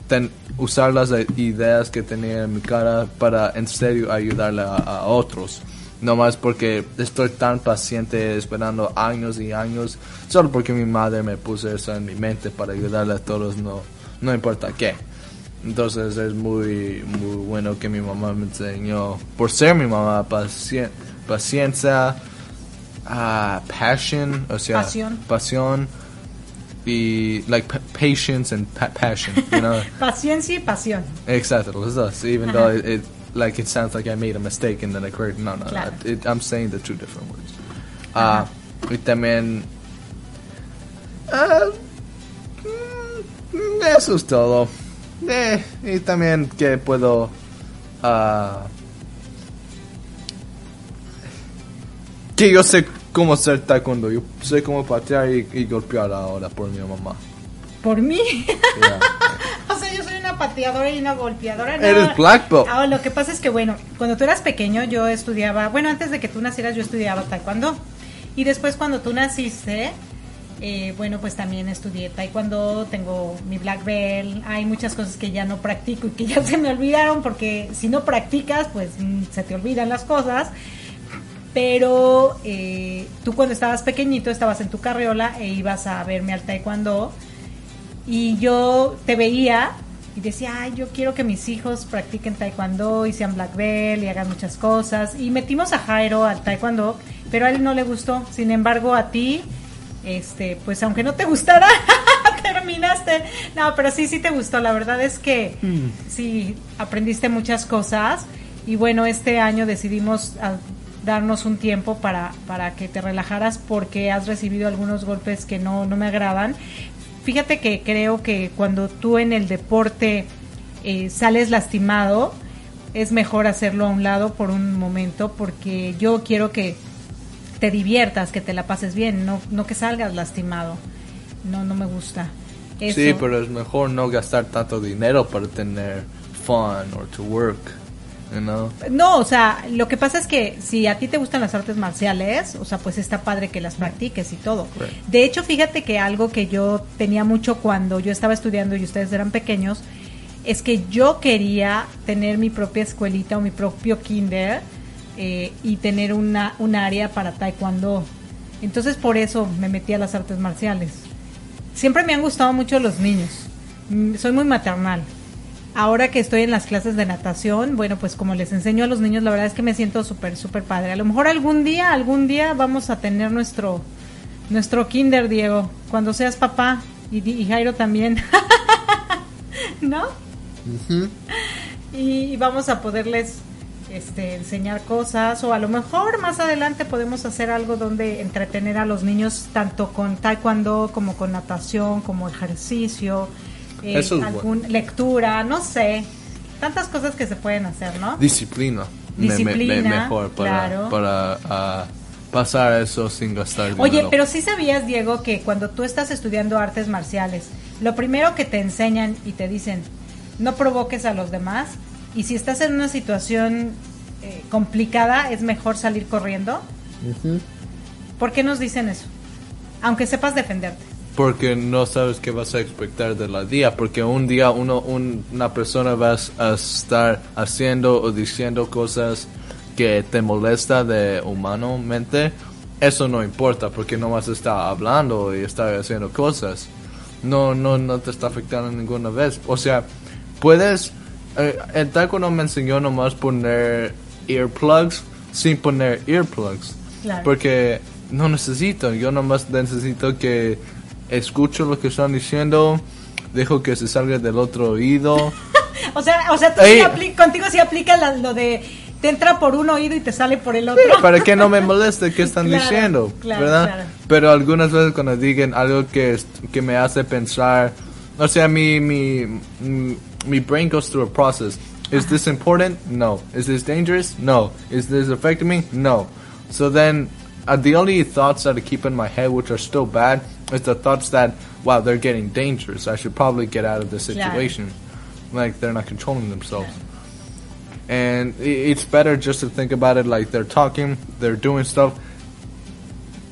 ten- usar las ideas que tenía en mi cara para en serio ayudarle a, a otros. No más porque estoy tan paciente esperando años y años, solo porque mi madre me puso eso en mi mente para ayudarle a todos, no, no importa qué. Entonces es muy, muy bueno que mi mamá me enseñó, por ser mi mamá, pacien- paciencia, ah, passion, o sea, Pasión. pasión y like pa- patience and pa- passion, you know. Paciencia y pasión. Exactly, los dos. Even Ajá. though it, it like it sounds like I made a mistake and then I corrected. No, no, Claro. no. It, I'm saying the two different words. Ah, y también. ah, mm, eso es todo. Eh, y también que puedo. ah, que yo sé cómo ser taekwondo. Yo sé cómo patear y, y golpear ahora por mi mamá. ¿Por mí? Yeah. o sea, yo soy una pateadora y una golpeadora. No. Eres black belt. Ah, lo que pasa es que, bueno, cuando tú eras pequeño, yo estudiaba, bueno, antes de que tú nacieras, yo estudiaba taekwondo. Y después, cuando tú naciste, Eh, bueno, pues también estudié taekwondo, tengo mi black belt, hay muchas cosas que ya no practico y que ya se me olvidaron porque si no practicas, pues mm, se te olvidan las cosas. Pero eh, tú cuando estabas pequeñito estabas en tu carriola e ibas a verme al taekwondo y yo te veía y decía, ay, yo quiero que mis hijos practiquen taekwondo y sean black belt y hagan muchas cosas. Y metimos a Jairo al taekwondo, pero a él no le gustó. Sin embargo, a ti este, pues aunque no te gustara, terminaste. No, pero sí, sí te gustó. La verdad es que Mm. sí, aprendiste muchas cosas. Y bueno, este año decidimos ah, darnos un tiempo para, para que te relajaras porque has recibido algunos golpes que no, no me agradan. Fíjate que creo que cuando tú en el deporte eh, sales lastimado, es mejor hacerlo a un lado por un momento porque yo quiero que te diviertas, que te la pases bien, no, no que salgas lastimado. No, no me gusta. Eso. Sí, pero es mejor no gastar tanto dinero para tener fun or to work, know? No, o sea, lo que pasa es que si a ti te gustan las artes marciales, o sea, pues está padre que las practiques y todo. Right. De hecho, fíjate que algo que yo tenía mucho cuando yo estaba estudiando y ustedes eran pequeños, es que yo quería tener mi propia escuelita o mi propio kinder eh, y tener una, un área para taekwondo. Entonces por eso me metí a las artes marciales. Siempre me han gustado mucho los niños. Mm, Soy muy maternal. Ahora que estoy en las clases de natación, bueno, pues como les enseño a los niños, la verdad es que me siento súper, súper padre. A lo mejor algún día, algún día vamos a tener nuestro, nuestro kinder, Diego, cuando seas papá y, y Jairo también. ¿No? y, y vamos a poderles este, enseñar cosas o a lo mejor más adelante podemos hacer algo donde entretener a los niños tanto con taekwondo como con natación, como ejercicio, eh, Eso es algún, lectura, no sé, tantas cosas que se pueden hacer, ¿no? Disciplina. Me- me- me- Disciplina, mejor para, claro. para ah, pasar eso sin gastar Oye, dinero. pero sí sabías, Diego, que cuando tú estás estudiando artes marciales, lo primero que te enseñan y te dicen, no provoques a los demás, y si estás en una situación eh, complicada, es mejor salir corriendo. ¿Por qué nos dicen eso? Aunque sepas defenderte. Porque no sabes qué vas a expectar de la día. Porque un día uno, un- una persona va a estar haciendo o diciendo cosas que te molesta de humanamente. Eso no importa porque no vas a estar hablando y estar haciendo cosas. No, no, no te está afectando ninguna vez. O sea, puedes... eh, el taekwondo me enseñó nomás poner earplugs sin poner earplugs. Claro. Porque no necesito, yo nomás necesito que escucho lo que están diciendo, dejo que se salga del otro oído. O sea, o sea tú sí contigo sí aplica la- lo de te entra por un oído y te sale por el otro. para que no me moleste qué están Claro, diciendo, claro, ¿verdad? claro. Pero algunas veces cuando digan algo que, que me hace pensar, o sea, mi, mi, mi, mi brain goes through a process. Is this important? No. Is this dangerous? No. Is this affecting me? No. So then, uh, the only thoughts that I keep in my head, which are still bad, is the thoughts that, wow, they're getting dangerous. I should probably get out of this situation. Like, they're not controlling themselves. And it's better just to think about it like they're talking, they're doing stuff,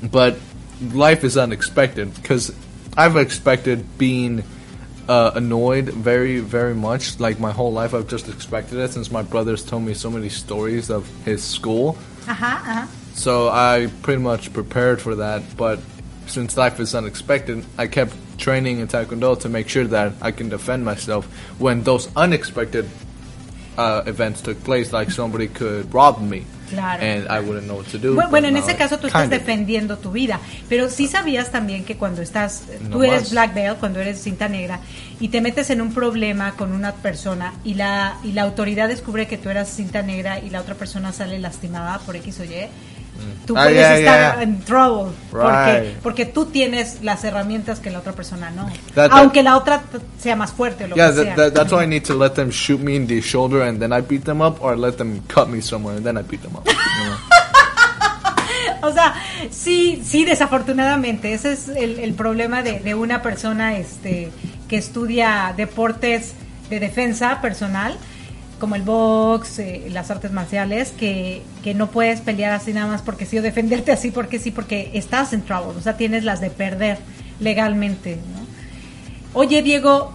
but life is unexpected because I've expected being uh, annoyed very, very much. Like my whole life, I've just expected it since my brother's told me so many stories of his school. Ajá, ajá. So I pretty much prepared for that. But since life is unexpected, I kept training in Taekwondo to make sure that I can defend myself when those unexpected uh, events took place, like somebody could rob me. Claro. And I wouldn't know what to do. Bu- but Bueno, en ese caso tú estás defendiendo tu vida, pero sí sabías también que cuando estás, tú eres más. black belt, cuando eres cinta negra y te metes en un problema con una persona y la y la autoridad descubre que tú eras cinta negra y la otra persona sale lastimada por X o Y, tú Ah, puedes yeah, estar yeah. en trouble porque Right. porque tú tienes las herramientas que la otra persona no, That- that- aunque la otra sea más fuerte o lo Yeah, que sea. that, that, that's why I need to let them shoot me in the shoulder and then I beat them up, or let them cut me somewhere and then I beat them up. you know? O sea, sí, sí, desafortunadamente, ese es el, el problema de, de una persona este, que estudia deportes de defensa personal. Como el box, eh, las artes marciales, que, que no puedes pelear así nada más porque sí o defenderte así porque sí, porque estás en trouble, o sea, tienes las de perder legalmente, ¿no? Oye, Diego,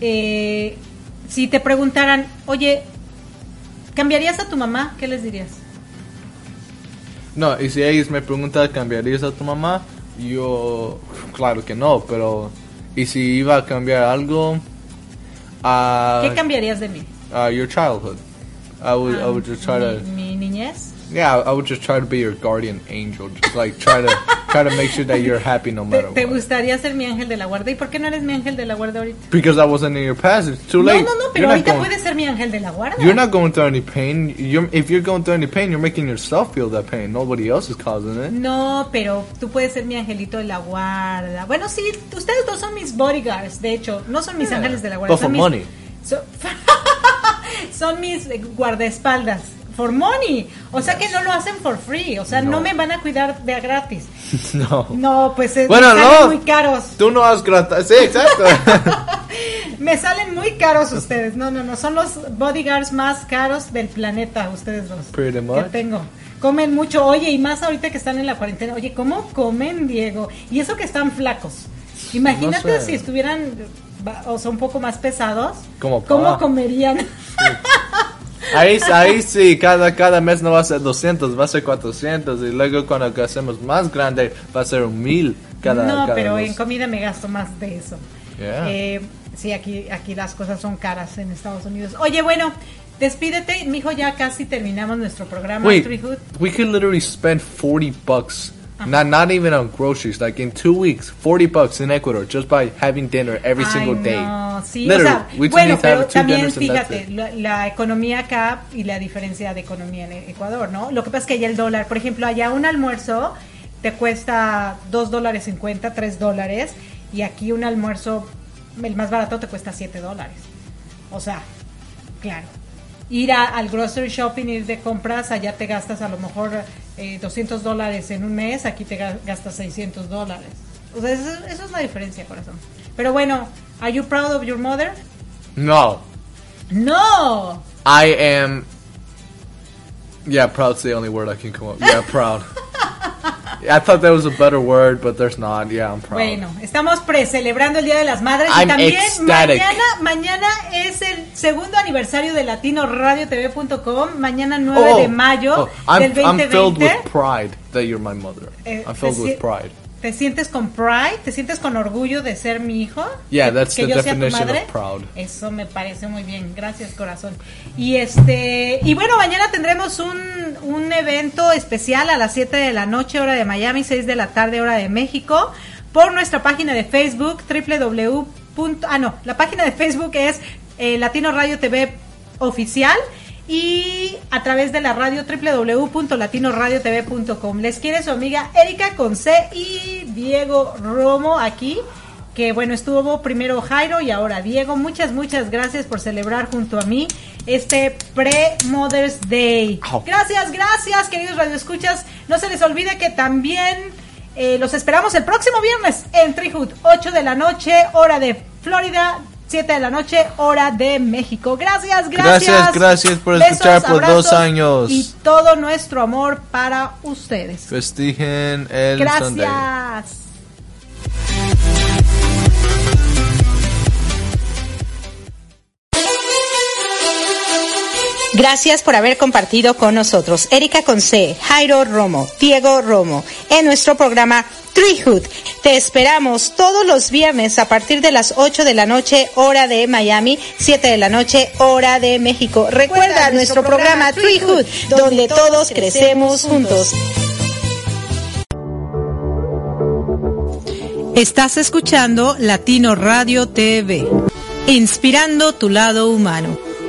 eh, si te preguntaran, oye, ¿cambiarías a tu mamá? ¿Qué les dirías? No, y si ellos me preguntan, ¿cambiarías a tu mamá? Yo, claro que no, pero... ¿Y si iba a cambiar algo? a ¿Qué cambiarías de mí? Uh, your childhood. I would, I would just try to... ¿Mi, mi niñez? Yeah, I would just try to be your guardian angel. Just like try to try to make sure that you're happy no ¿Te, matter te what. gustaría ser mi ángel de la guarda? ¿Y por qué no eres mi ángel de la guarda ahorita? Because I wasn't in your past. It's too No, late. no, no, You're pero not ahorita going- puedes ser mi ángel de la guarda. You're not going through any pain. You're, if you're going through any pain, you're making yourself feel that pain. Nobody else is causing it. No, pero tú puedes ser mi angelito de la guarda. Bueno, sí, ustedes dos son mis bodyguards, de hecho, no son mis Yeah, ángeles de la guarda. but for mis, money. so- son mis eh, guardaespaldas. For money. O sea que no lo hacen for free. O sea, no, No. me van a cuidar de a gratis. no. No, pues es, Bueno, me salen no. muy caros. Tú no has grata. Sí, exacto. Me salen muy caros ustedes. No, no, no. Son los bodyguards más caros del planeta, ustedes dos. Pretty que much. tengo. Comen mucho, oye, y más ahorita que están en la cuarentena. Oye, ¿cómo comen, Diego? Y eso que están flacos. Imagínate No sé. si estuvieran, o sea, un poco más pesados. Como ¿Cómo pa. comerían? Ahí, ahí sí, cada, cada mes no va a ser 200, va a ser 400. Y luego cuando hacemos más grande, va a ser un mil cada no, cada pero mes. en comida me gasto más de eso. Yeah. Eh, sí, aquí, aquí las cosas son caras en Estados Unidos. Oye, bueno, despídete, mijo, ya casi terminamos nuestro programa. Wait, we could literally spend 40 bucks, not not even on groceries, like in two weeks, 40 bucks in Ecuador just by having dinner every Ay, single day. no, sí, o literally, sea, we just bueno, need to have pero two también dinners and that's fíjate, la, la economía acá y la diferencia de economía en Ecuador, ¿no? Lo que pasa es que allá el dólar, por ejemplo, allá un almuerzo te cuesta 2 dólares 50, 3 dólares, y aquí un almuerzo, el más barato te cuesta 7 dólares. O sea, claro. Ir a- al grocery shopping, ir de compras, allá te gastas a lo mejor eh, 200 dólares en un mes, aquí te ga- gastas 600 dólares. O sea, eso, eso es la diferencia, corazón. Pero bueno, ¿are you proud of your mother? No, No. I am. Yeah, proud's the only word I can come up. Yeah, proud. I thought there was a better word, but there's not. Yeah, I'm proud. Bueno, estamos pre-celebrando el Día de las Madres y I'm también ecstatic. mañana, mañana es el segundo aniversario de latinoradiotv.com, mañana 9 Oh, de mayo oh, I'm, del I'm 2020. filled with pride that you're my mother. Eh, I'm filled si- with pride. ¿Te sientes con pride? ¿Te sientes con orgullo de ser mi hijo? Yeah, that's que the yo sea tu definition madre. of proud. Eso me parece muy bien. Gracias, corazón. Y este y bueno, mañana tendremos un, un evento especial a las 7 de la noche, hora de Miami, 6 de la tarde, hora de México, por nuestra página de Facebook, www. Ah, no, la página de Facebook es eh, Latino Radio TV Oficial y a través de la radio www.latinoradiotv.com. Les quiere su amiga Erika Conce y Diego Romo aquí, que bueno, estuvo primero Jairo y ahora Diego. Muchas, muchas gracias por celebrar junto a mí este pre-Mother's Day. Au. Gracias, gracias, queridos radioescuchas. No se les olvide que también eh, los esperamos el próximo viernes en Treehood, 8 de la noche, hora de Florida. 7 de la noche, hora de México. Gracias, gracias. Gracias, gracias por Besos, escuchar por dos años. Y todo nuestro amor para ustedes. Festijen el Sunday. Gracias. Gracias por haber compartido con nosotros Erika Conce, Jairo Romo, Diego Romo en nuestro programa Treehood. Te esperamos todos los viernes a partir de las 8 de la noche, hora de Miami, 7 de la noche, hora de México. Recuerda nuestro programa Treehood, donde todos crecemos juntos. Estás escuchando Latino Radio TV, inspirando tu lado humano.